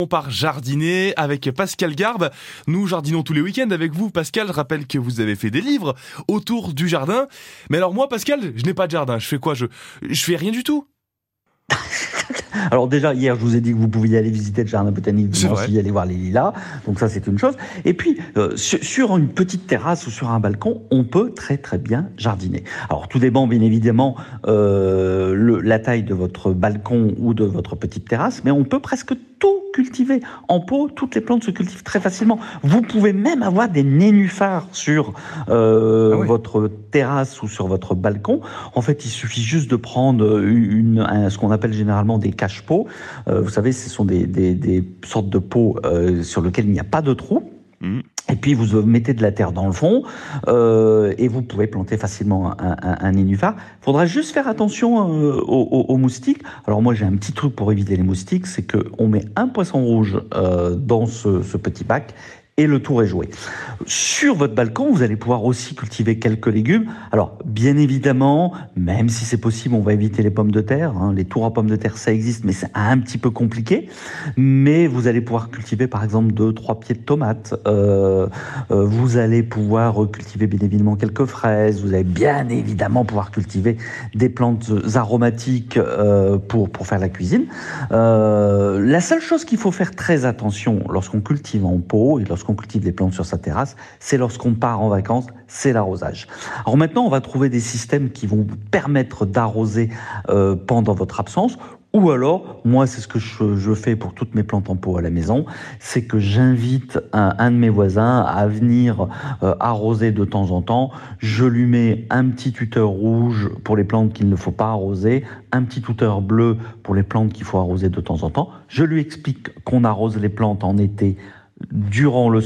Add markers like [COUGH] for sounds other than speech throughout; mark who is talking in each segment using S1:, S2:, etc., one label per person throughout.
S1: On part jardiner avec Pascal Garbe. Nous jardinons tous les week-ends avec vous. Pascal, je rappelle que vous avez fait des livres autour du jardin. Mais alors moi, Pascal, je n'ai pas de jardin. Je fais quoi? Je, je fais rien du tout. [LAUGHS]
S2: Alors déjà, hier, je vous ai dit que vous pouviez aller visiter le jardin botanique, vous aussi aller voir les lilas. Donc ça, c'est une chose. Et puis, euh, sur, une petite terrasse ou sur un balcon, on peut très très bien jardiner. Alors tout dépend bien évidemment euh, le, la taille de votre balcon ou de votre petite terrasse, mais on peut presque tout cultiver. En pot, toutes les plantes se cultivent très facilement. Vous pouvez même avoir des nénuphars sur euh, ah votre terrasse ou sur votre balcon. En fait, il suffit juste de prendre une, ce qu'on appelle généralement des cache-pots. Euh, vous savez, ce sont des, des, sortes de pots euh, sur lesquels il n'y a pas de trou. Mmh. Et puis vous mettez de la terre dans le fond euh, et vous pouvez planter facilement un, nénuphar. Il faudra juste faire attention euh, aux, moustiques. Alors moi j'ai un petit truc pour éviter les moustiques, c'est qu'on met un poisson rouge euh, dans ce petit bac et le tour est joué. Sur votre balcon, vous allez pouvoir aussi cultiver quelques légumes. Alors, bien évidemment, même si c'est possible, on va éviter les pommes de terre. Hein. Les tours à pommes de terre, ça existe, mais c'est un petit peu compliqué. Mais vous allez pouvoir cultiver, par exemple, deux, trois pieds de tomates. Euh, euh, vous allez pouvoir cultiver, bien évidemment, quelques fraises. Vous allez bien évidemment pouvoir cultiver des plantes aromatiques euh, pour, pour faire la cuisine. La seule chose qu'il faut faire très attention lorsqu'on cultive en pot et lorsqu'on lorsqu'on cultive des plantes sur sa terrasse, c'est lorsqu'on part en vacances, c'est l'arrosage. Alors maintenant, on va trouver des systèmes qui vont vous permettre d'arroser euh, pendant votre absence ou alors, moi, c'est ce que je, fais pour toutes mes plantes en pot à la maison, c'est que j'invite un, de mes voisins à venir euh, arroser de temps en temps. Je lui mets un petit tuteur rouge pour les plantes qu'il ne faut pas arroser, un petit tuteur bleu pour les plantes qu'il faut arroser de temps en temps. Je lui explique qu'on arrose les plantes en été durant le,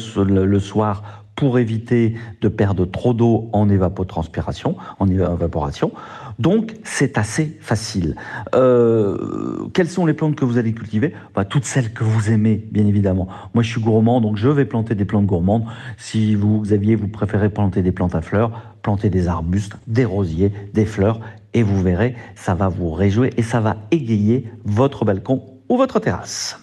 S2: soir pour éviter de perdre trop d'eau en évapotranspiration, en évaporation. Donc, c'est assez facile. Euh, quelles sont les plantes que vous allez cultiver? Bah, Toutes celles que vous aimez, bien évidemment. Moi, je suis gourmand, donc je vais planter des plantes gourmandes. Si vous, Xavier, vous préférez planter des plantes à fleurs, plantez des arbustes, des rosiers, des fleurs, et vous verrez, ça va vous réjouir et ça va égayer votre balcon ou votre terrasse.